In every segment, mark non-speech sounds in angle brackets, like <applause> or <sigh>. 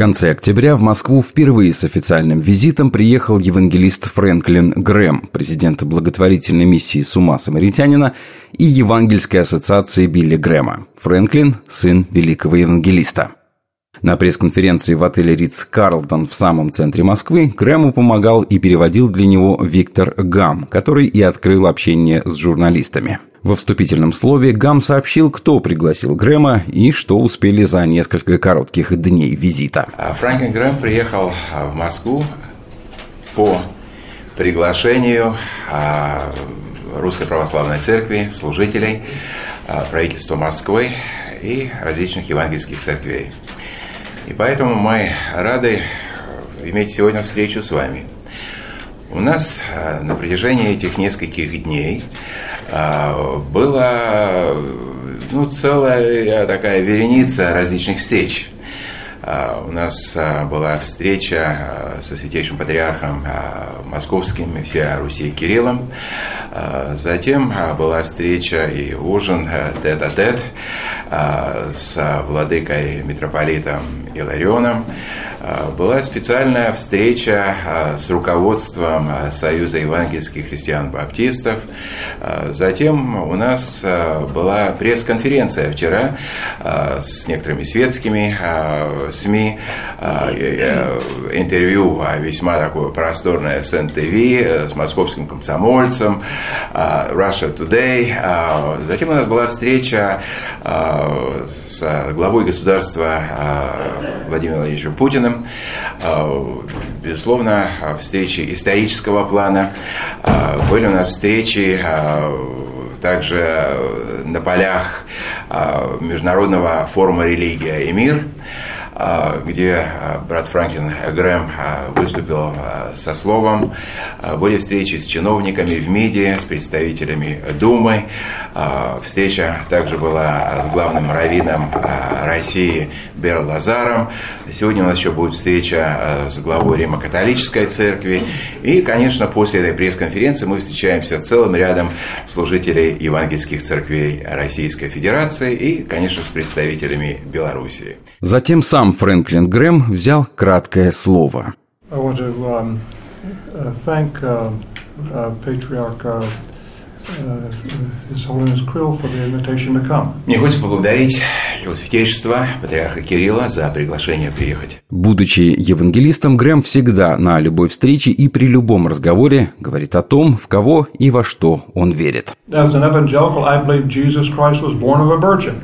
конце октября в Москву впервые с официальным визитом приехал евангелист Фрэнклин Грэм, президент благотворительной миссии «С ума самаритянина» и Евангельской ассоциации Билли Грэма. Фрэнклин – сын великого евангелиста. На пресс-конференции в отеле Ридс Карлтон в самом центре Москвы Грэму помогал и переводил для него Виктор Гам, который и открыл общение с журналистами. Во вступительном слове Гам сообщил, кто пригласил Грэма и что успели за несколько коротких дней визита. А Франклин Грэм приехал а, в Москву по приглашению а, Русской Православной Церкви, служителей, правительства Москвы и различных евангельских церквей. И поэтому мы рады иметь сегодня встречу с вами. У нас на протяжении этих нескольких дней была ну, целая такая вереница различных встреч. А, у нас а, была встреча со святейшим патриархом московским и всей Руси Кириллом. Затем была встреча и ужин тет-а-тет с владыкой митрополитом Иларионом. А, была специальная встреча а, с руководством а, Союза евангельских христиан-баптистов. Затем у нас была пресс-конференция вчера с некоторыми светскими СМИ, интервью весьма такое просторное с НТВ, с московским комсомольцем, Russia Today. Затем у нас была встреча с главой государства Владимиром Владимировичем Путиным. А, безусловно, встречи исторического плана. А, были у нас встречи а, также на полях Международного форума «Религия и мир», где брат Франклин Грэм выступил со словом. Были встречи с чиновниками в МИДе, с представителями Думы. Встреча также была с главным раввином России Бер Лазаром. Сегодня у нас еще будет встреча с главой Римо-католической церкви. И, конечно, после этой пресс-конференции мы встречаемся целым рядом служителей евангельских церквей Российской Федерации и, конечно, с представителями Белоруссии. Затем сам Фрэнклин Грэм взял краткое слово. Um, uh, uh, uh, мне хочется поблагодарить его святейшество, патриарха Кирилла, за приглашение приехать. Будучи евангелистом, Грэм всегда на любой встрече и при любом разговоре говорит о том, в кого и во что он верит.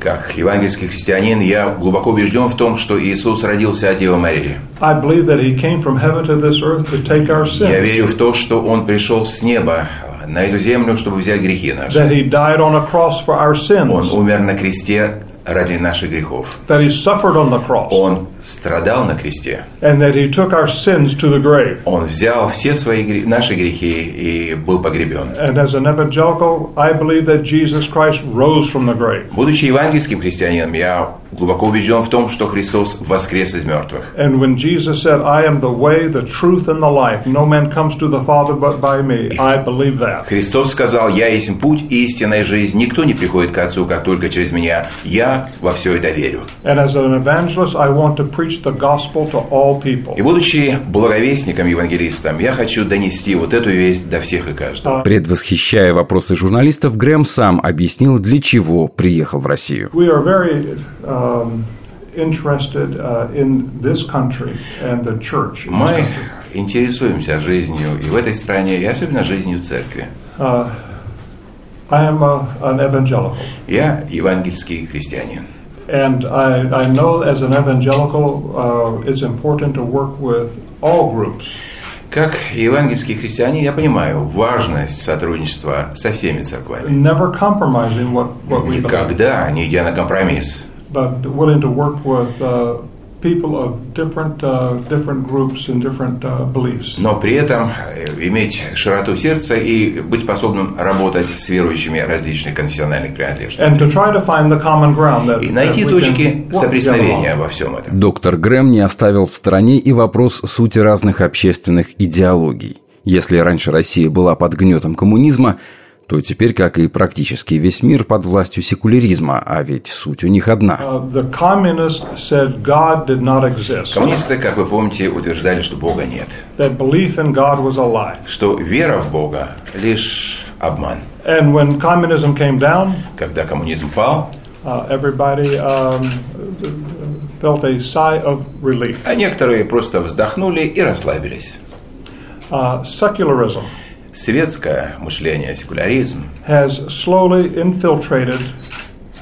Как евангельский христианин, я глубоко убежден в том, что Иисус родился от Девы Марии. Я верю в то, что Он пришел с неба на эту землю, чтобы взять грехи наши. Он умер на кресте ради наших грехов. That he suffered on the cross. Он страдал на кресте. And that he took our sins to the grave. Он взял все свои наши грехи и был погребен. And as an evangelical, I believe that Jesus Christ rose from the grave. Будучи евангельским христианином, я глубоко убежден в том, что Христос воскрес из мертвых. And when Jesus said, "I am the way, the truth and the life. No man comes to the Father but by me." I believe that. Христос сказал: "Я есть путь, истинная жизнь. Никто не приходит к Отцу, как только через меня. Я во все это верю". And as an evangelist, I want to preach the gospel to all people. И будучи благовестником, евангелистом, я хочу донести вот эту весть до всех и каждого. Предвосхищая вопросы журналистов, Грэм сам объяснил, для чего приехал в Россию. We are very, um, interested uh, in this country and the church. Мы интересуемся жизнью и в этой стране, и особенно жизнью церкви. Uh, I am a, an evangelical. Я евангельский христианин. And I, I know as an evangelical, uh, it's important to work with all groups. Как евангельский христианин, я понимаю важность сотрудничества со всеми церквами. Never compromising what, what we Никогда не идя на компромисс. But willing to work with uh, people of different, uh, different groups and different uh, beliefs. Но при этом э, иметь широту сердца и быть способным работать с верующими различных конфессиональных принадлежностей. And to try to find the common ground that, и найти точки соприкосновения во всем этом. Доктор Грэм не оставил в стране и вопрос сути разных общественных идеологий. Если раньше Россия была под гнетом коммунизма, то теперь, как и практически весь мир, под властью секуляризма, а ведь суть у них одна. Uh, the communists said God did not exist, Коммунисты, как вы помните, утверждали, что Бога нет. that belief in God was a lie. Что вера в Бога лишь обман. And when communism came down, Когда коммунизм пал, uh, everybody um, felt a sigh of relief. а некоторые просто вздохнули и расслабились. Uh, secularism Светское мышление, секуляризм has slowly infiltrated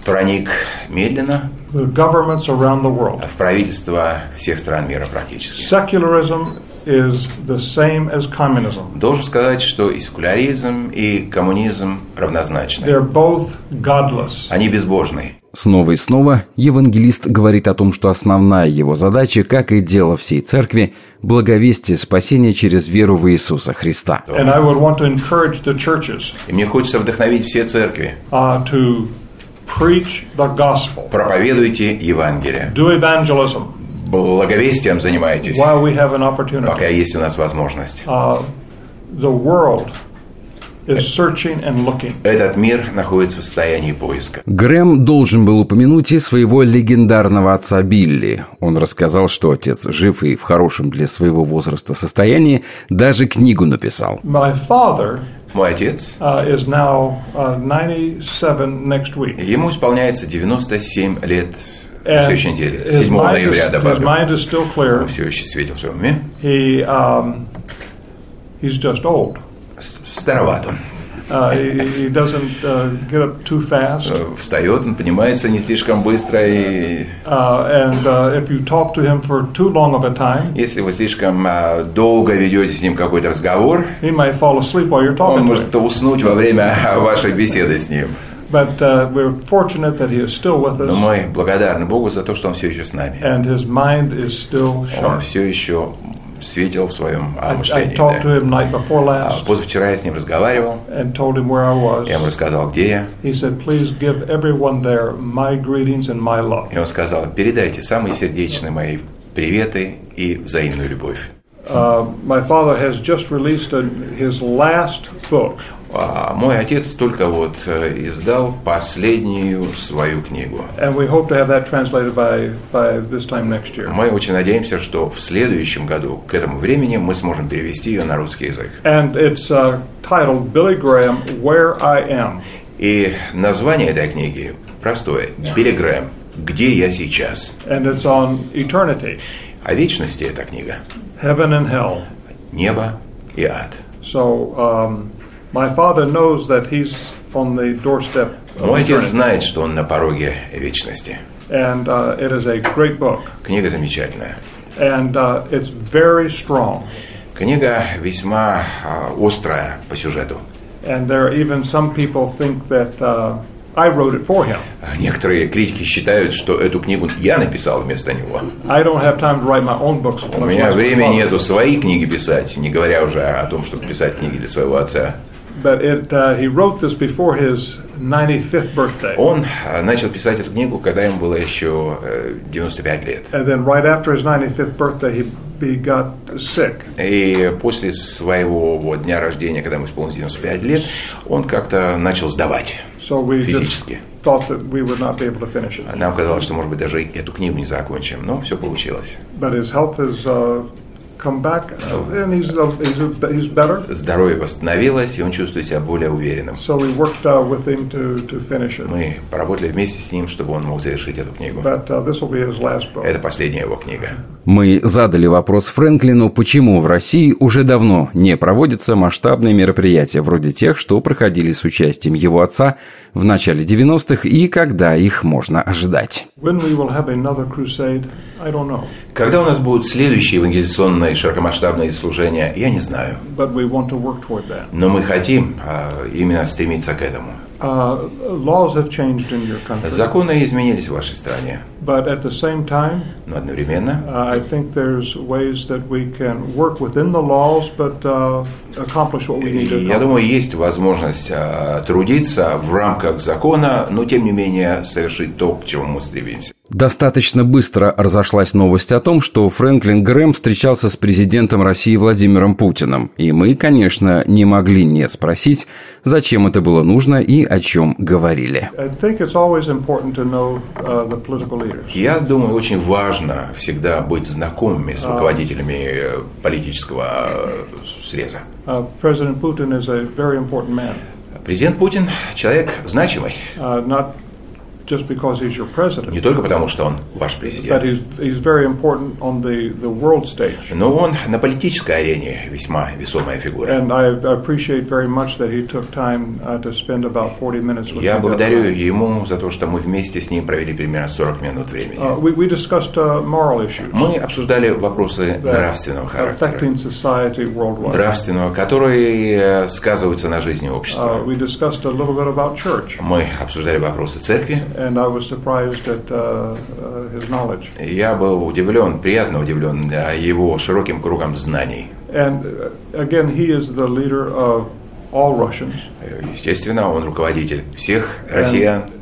проник медленно the governments around the world. в правительство всех стран мира практически. Secularism is the same as communism. Должен сказать, что и секуляризм, и коммунизм равнозначны. They're both godless. Они безбожны. Снова и снова евангелист говорит о том, что основная его задача, как и дело всей церкви, благовестие спасения через веру в Иисуса Христа. И мне хочется вдохновить все церкви. uh, Проповедуйте Евангелие. Благовестием занимайтесь, пока есть у нас возможность. Этот мир находится в состоянии поиска. Грэм должен был упомянуть и своего легендарного отца Билли. Он рассказал, что отец жив и в хорошем для своего возраста состоянии, даже книгу написал. My father Мой отец, uh, is now uh, 97 next week. ему исполняется 97 лет на следующей неделе. his 7 mind, ноября добавлю. mind is still Он clear. все еще светил в своем уме. He um, he's just old. С- Староват он. Uh, he, he doesn't uh, get up too fast. Э, Встает, он поднимается не слишком быстро, и Uh, and uh, if you talk to him for too long of a time, если вы слишком а, долго ведете с ним какой-то разговор, he may fall asleep while you're он talking him. может уснуть во время <laughs> вашей беседы с ним. But uh, we're fortunate that he is still with Но us, мы благодарны Богу за то, что он все еще с нами. and his mind is still Он sharp. все еще светил в своем а, I мышлении. to да. him night before А, last Позавчера я с ним разговаривал, and told him where I я ему рассказал, где я. He said, "Please give everyone there my greetings and my love." И он сказал, передайте самые сердечные мои приветы и взаимную любовь. Uh, my father has just released a, his last book, А мой отец только вот э, издал последнюю свою книгу. by by. Мы очень надеемся, что в следующем году, к этому времени, мы сможем перевести ее на русский язык. And it's uh, titled Billy Graham, Where I Am. И название этой книги простое. Билли Грэм. Где я сейчас? And it's on eternity, О вечности эта книга. heaven and hell. Небо и ад. So um, my father knows that he's on the doorstep of Мой отец знает, что он на пороге вечности. And uh, it is a great book. Книга замечательная. And uh, it's very strong. Книга весьма а, острая по сюжету. And there are even some people think that uh, I wrote it for him. Некоторые критики считают, что эту книгу я написал вместо него. I don't have time to write my own books. У меня времени нету свои книги писать, не говоря уже о том, чтобы писать книги для своего отца. But it, uh, he wrote this before his 95th birthday. Он а, начал писать эту книгу, когда ему было еще э, 95 лет. And then right after his 95th birthday, he, he got sick. И после своего вот, дня рождения, когда ему исполнилось 95 лет, он как-то начал сдавать So we физически. thought that we would not be able to finish it. Нам казалось, что, может быть, даже эту книгу не закончим, но все получилось. But his health has uh, come back, uh, and he's, he's, he's better. Здоровье восстановилось, и он чувствует себя более уверенным. So we worked uh, with him to, to finish it. Мы поработали вместе с ним, чтобы он мог завершить эту книгу. But uh, this will be his last book. Это последняя его книга. Мы задали вопрос Фрэнклину, почему в России уже давно не проводятся масштабные мероприятия вроде тех, что проходили с участием его отца в начале 90-х и когда их можно ожидать. Когда у нас будут следующие евангелизационные широкомасштабные служения, я не знаю. Но мы хотим а, именно стремиться к этому. Uh, laws have changed in your country, Законы изменились в вашей стране, but at the same time, но одновременно uh, I think there's ways that we can work within the laws, but uh, accomplish what we need to И я думаю, есть возможность а, трудиться в рамках закона, но тем не менее совершить то, к чему мы стремимся. Достаточно быстро разошлась новость о том, что Фрэнклин Грэм встречался с президентом России Владимиром Путиным. И мы, конечно, не могли не спросить, зачем это было нужно и о чем говорили. Uh, Я думаю, очень важно всегда быть знакомыми с руководителями э, политического э, среза. Uh, Президент Путин человек значимый. Uh, Не только потому, что он ваш президент. But he's, he's very important on the, the world stage. Но он на политической арене весьма весомая фигура. And I appreciate very much that he took time to spend about 40 minutes with Я благодарю ему за то, что мы вместе с ним провели примерно 40 минут времени. Uh, we, we discussed uh, moral issues. Мы обсуждали вопросы нравственного характера. Affecting society worldwide. Нравственного, которые сказываются на жизни общества. Uh. Мы обсуждали вопросы церкви and I was surprised at uh, uh, his knowledge. Я был удивлен, приятно удивлен его широким кругом знаний. And uh, again, he is the leader of all Russians. Естественно, он руководитель всех россиян. And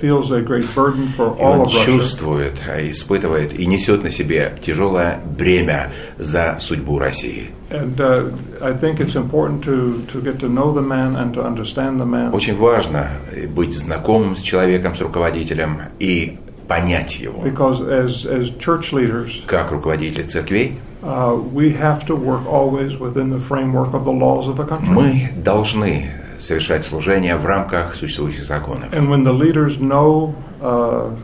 feels a great burden for all он чувствует, испытывает и несет на себе тяжелое бремя за судьбу России. Очень важно быть знакомым с человеком, с руководителем и понять его. Because as, as church leaders, как руководители церквей, uh, we have to work always within the framework of the laws of the country. Мы должны совершать служение в рамках существующих законов. And when the leaders know uh,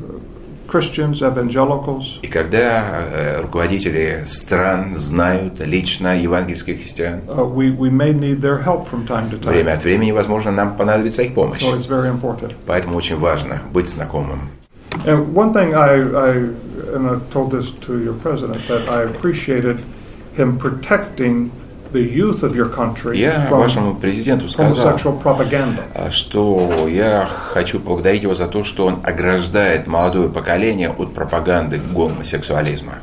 Christians, evangelicals, и когда э, руководители стран знают лично евангельских христиан, uh, we, we may need their help from time to time. время от времени, возможно, нам понадобится их помощь. So it's very important. Поэтому очень важно быть знакомым. And one thing I, I, and I told this to your president, that I appreciated him protecting Я вашему президенту сказал, что я хочу поблагодарить его за то, что он ограждает молодое поколение от пропаганды гомосексуализма.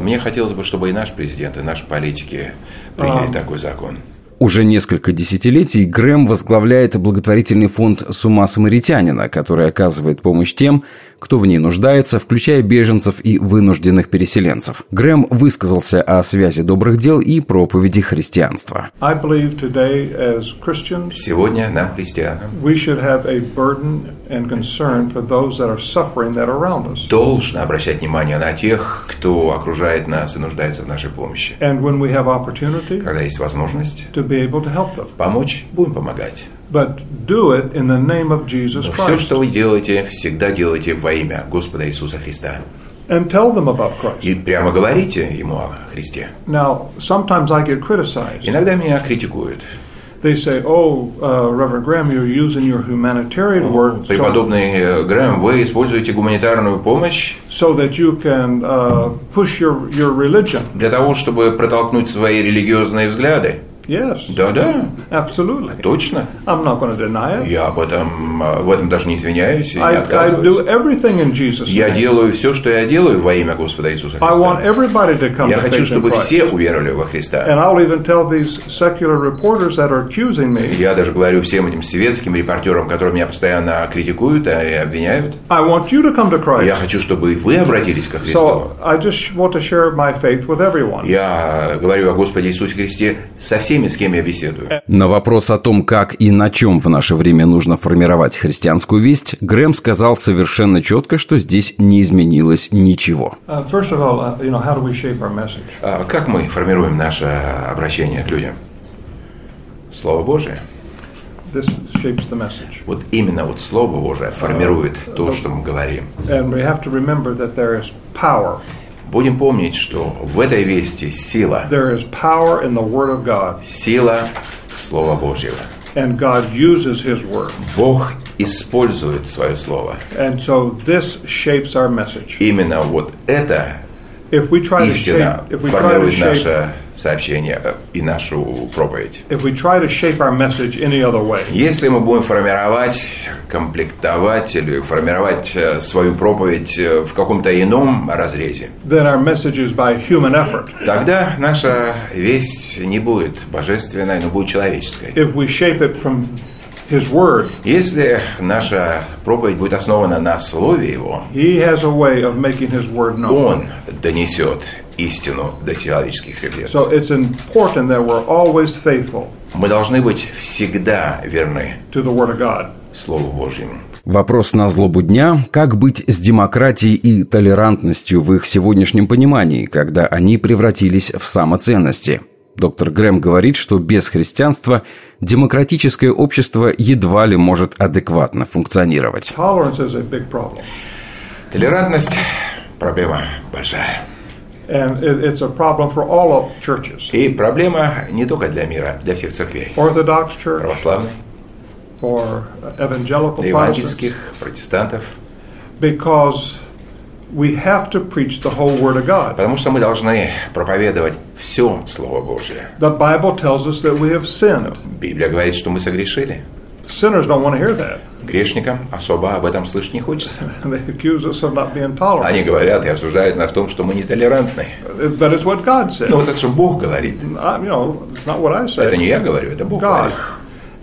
Мне хотелось бы, чтобы и наш президент, и наши политики приняли um, такой закон. Уже несколько десятилетий Грэм возглавляет благотворительный фонд «Сума самаритянина», который оказывает помощь тем, кто в ней нуждается, включая беженцев и вынужденных переселенцев. Грэм высказался о связи добрых дел и проповеди христианства. Сегодня нам, христианам, должно обращать внимание на тех, кто окружает нас и нуждается в нашей помощи. Когда есть возможность помочь, будем помогать. But do it in the name of Jesus Christ. Все, что вы делаете, всегда делайте во имя Господа Иисуса Христа. And tell them about Christ. И прямо говорите ему о Христе. Now, sometimes I get criticized. Иногда меня критикуют. They say, oh, uh, Reverend Graham, you're using your humanitarian word. Преподобный э, Грэм, вы используете гуманитарную помощь. So that you can uh, push your, your religion. Для того, чтобы протолкнуть свои религиозные взгляды. Yes. Да, да. Absolutely. Точно. I'm not going to deny it. Я об этом, в этом даже не извиняюсь и I, не отказываюсь. I do everything in Jesus я делаю все, что я делаю во имя Господа Иисуса Христа. I want everybody to come я to хочу, чтобы все уверовали во Христа. And I'll even tell these secular reporters that are accusing me. Я даже говорю всем этим светским репортерам, которые меня постоянно критикуют и обвиняют. I want you to come to Christ. Я хочу, чтобы вы обратились ко Христу. So I just want to share my faith with everyone. Я говорю о Господе Иисусе Христе со всеми, с кем я беседую. На вопрос о том, как и на чем в наше время нужно формировать христианскую весть, Грэм сказал совершенно четко, что здесь не изменилось ничего. Uh, uh, а как мы формируем наше обращение к людям? Слово Божие. This shapes the message. Вот именно вот Слово Божие формирует uh, то, что мы говорим. And we have to remember that there is power Будем помнить, что в этой вести сила. There is power in the word of God. Сила Слова Божьего. And God uses His word. Бог использует свое слово. And so this shapes our message. Именно вот это if we try to shape, if we try to shape, сообщение и нашу проповедь. If we try to shape our message any other way, Если мы будем формировать, комплектовать или формировать э, свою проповедь э, в каком-то ином разрезе, then our message is by human effort. тогда наша весть не будет божественной, но будет человеческой. If we shape it from His Word, Если наша проповедь будет основана на Слове Его, He has a way of making His Word known. Он донесет истину до человеческих сердец. So it's important that we're always faithful Мы должны быть всегда верны to the Word of God. Слову Божьему. Вопрос на злобу дня – как быть с демократией и толерантностью в их сегодняшнем понимании, когда они превратились в самоценности? Доктор Грэм говорит, что без христианства демократическое общество едва ли может адекватно функционировать. Толерантность – проблема большая. And it, it's a problem for all of churches И проблема не только для мира, для всех церквей. Orthodox Church, Православной, for evangelical для Protestants, евангельских, протестантов. because we have to preach the whole Word of God. Потому что мы должны проповедовать все Слово Божье. The Bible tells us that we have sinned. Библия говорит, что мы согрешили. Sinners don't want to hear that. Грешникам особо об этом слышать не хочется. <laughs> They accuse us of not being tolerant. Они говорят и осуждают нас в том, что мы нетолерантны. But it's what God said. Ну, это что Бог говорит. I, you know, it's not what I Это не я говорю, это Бог God. говорит.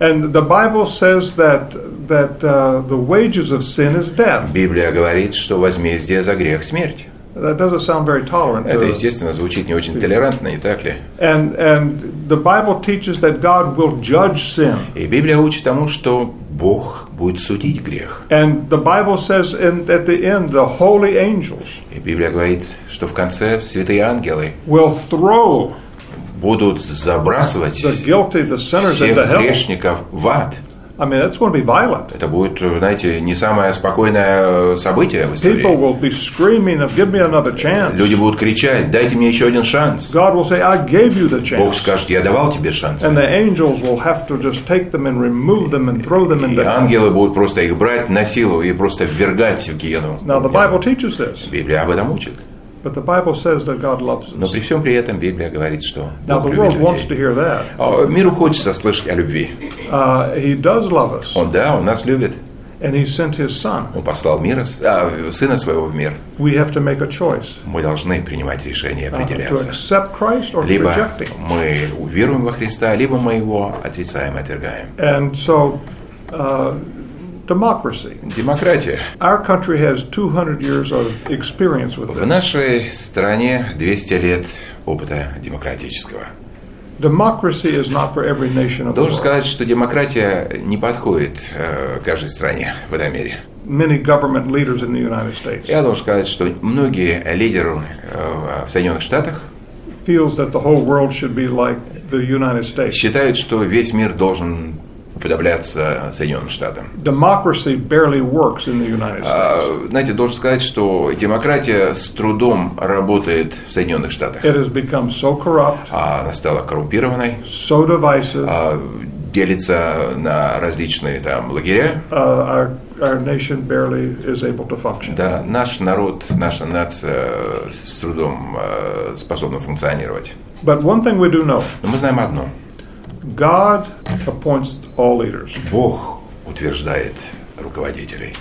And the Bible says that that uh, the wages of sin is death. Библия говорит, что возмездие за грех – смерть. That doesn't sound very tolerant. Это, естественно, звучит не очень толерантно, не так ли? and and the Bible teaches that God will judge sin. И Библия учит тому, что Бог будет судить грех. And the Bible says in, at the end, the holy angels И Библия говорит, что в конце святые ангелы will throw будут забрасывать the guilty, the sinners всех into hell. грешников в ад. I mean, it's going to be violent. Это будет, знаете, не самое спокойное событие в People истории. will be screaming of give me another chance. Люди будут кричать, дайте мне еще один шанс. God will say, I gave you the Бог chance. скажет, я давал тебе шанс. And the angels will have to just take them and remove them and throw them И ангелы будут просто их брать на силу и просто ввергать в гиену. Now, the Bible teaches this, Библия об этом учит. But the Bible says that God loves Но при всем при этом Библия говорит, что Now, Бог the любит world wants to людей. hear that. А Миру хочется слышать о любви. Uh, he does love us, Он, да, он нас любит. and He sent His Son. Он послал мира, а, Сына Своего в мир. We have to make a choice Мы должны принимать решение uh, to определяться. accept Christ or to Либо reject Him. мы уверуем во Христа, либо мы Его отрицаем, отвергаем. And so, uh, democracy. Демократия. Our country has 200 years of experience with В нашей стране 200 лет опыта демократического. Democracy is not for every nation of the Должен сказать, что демократия не подходит э, каждой стране в этом мире. Many government leaders in the United States Я должен сказать, что многие лидеры э, в Соединенных Штатах feels that the whole world should be like the United States. считают, что весь мир должен уподобляться Соединенным Штатам. Democracy barely works in the United States. А, Знаете, должен сказать, что демократия с трудом работает в Соединенных Штатах. It has become so corrupt, А Она стала коррумпированной, so divisive. а, делится на различные там лагеря. Uh, our our nation barely is able to function. Да, наш народ, наша нация с трудом э, способна функционировать. But one thing we do know: Но мы знаем одно. God appoints all leaders. Бог утверждает руководителей.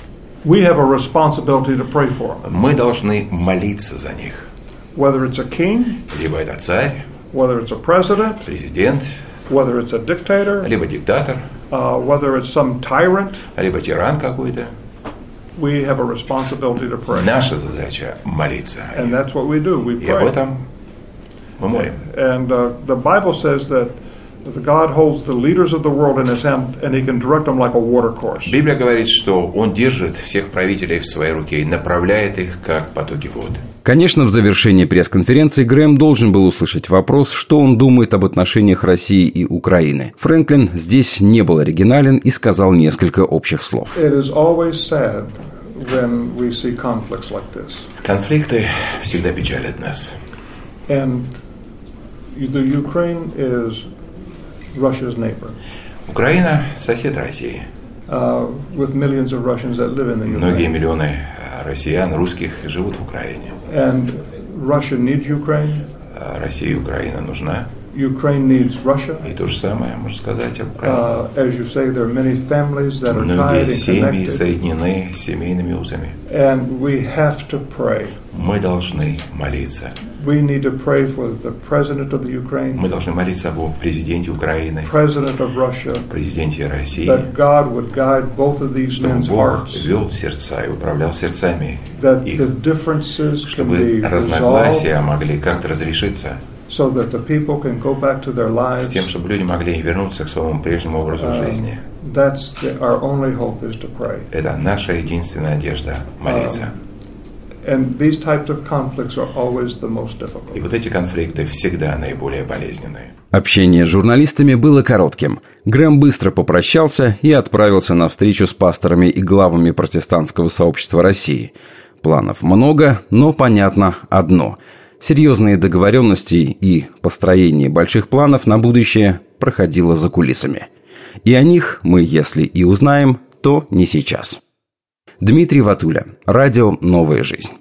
We have a responsibility to pray for them. Мы должны молиться за них. Whether it's a king, Либо это царь, whether it's a president, президент, whether it's a dictator, либо диктатор, uh, whether it's some tyrant, либо тиран какой-то. we have a responsibility to pray. Наша задача молиться. о And них. that's what we do. We И об pray. этом мы молим. And uh, the Bible says that that God holds the leaders of the world in his hand and he can direct them like a water course. Библия говорит, что Он держит всех правителей в своей руке и направляет их, как потоки вод. Конечно, в завершении пресс-конференции Грэм должен был услышать вопрос, что он думает об отношениях России и Украины. Фрэнклин здесь не был оригинален и сказал несколько общих слов. It is always sad when we see conflicts like this. Конфликты всегда печалят нас. And the Ukraine is Russia's neighbor, Украина – сосед России. uh, with millions of Russians that live in the Многие миллионы э, россиян, русских, живут в Украине. And Russia needs Ukraine, А России Украина нужна. Ukraine needs Russia. И то же самое можно сказать об Украине. Uh, as you say, there are many families that are tied Многие and семьи соединены семейными узами. and we have to pray. Мы должны молиться. We need to pray for the president of the Ukraine, Мы должны молиться об президенте Украины, president of Russia, президенте России, that God would guide both of these чтобы men's Бог hearts, вел сердца и управлял сердцами that их, the differences can be чтобы resolved, разногласия могли как-то разрешиться, so that the people can go back to their с lives. тем, чтобы люди могли вернуться к своему прежнему образу Um, жизни. that's the, our only hope is to pray. Это наша единственная надежда – молиться. And these types of conflicts are always the most И difficult. вот эти конфликты всегда наиболее болезненные. Общение с журналистами было коротким. Грэм быстро попрощался и отправился на встречу с пасторами и главами протестантского сообщества России. Планов много, но понятно одно. Серьезные договоренности и построение больших планов на будущее проходило за кулисами. И о них мы, если и узнаем, то не сейчас. Дмитрий Ватуля. Радио «Новая жизнь».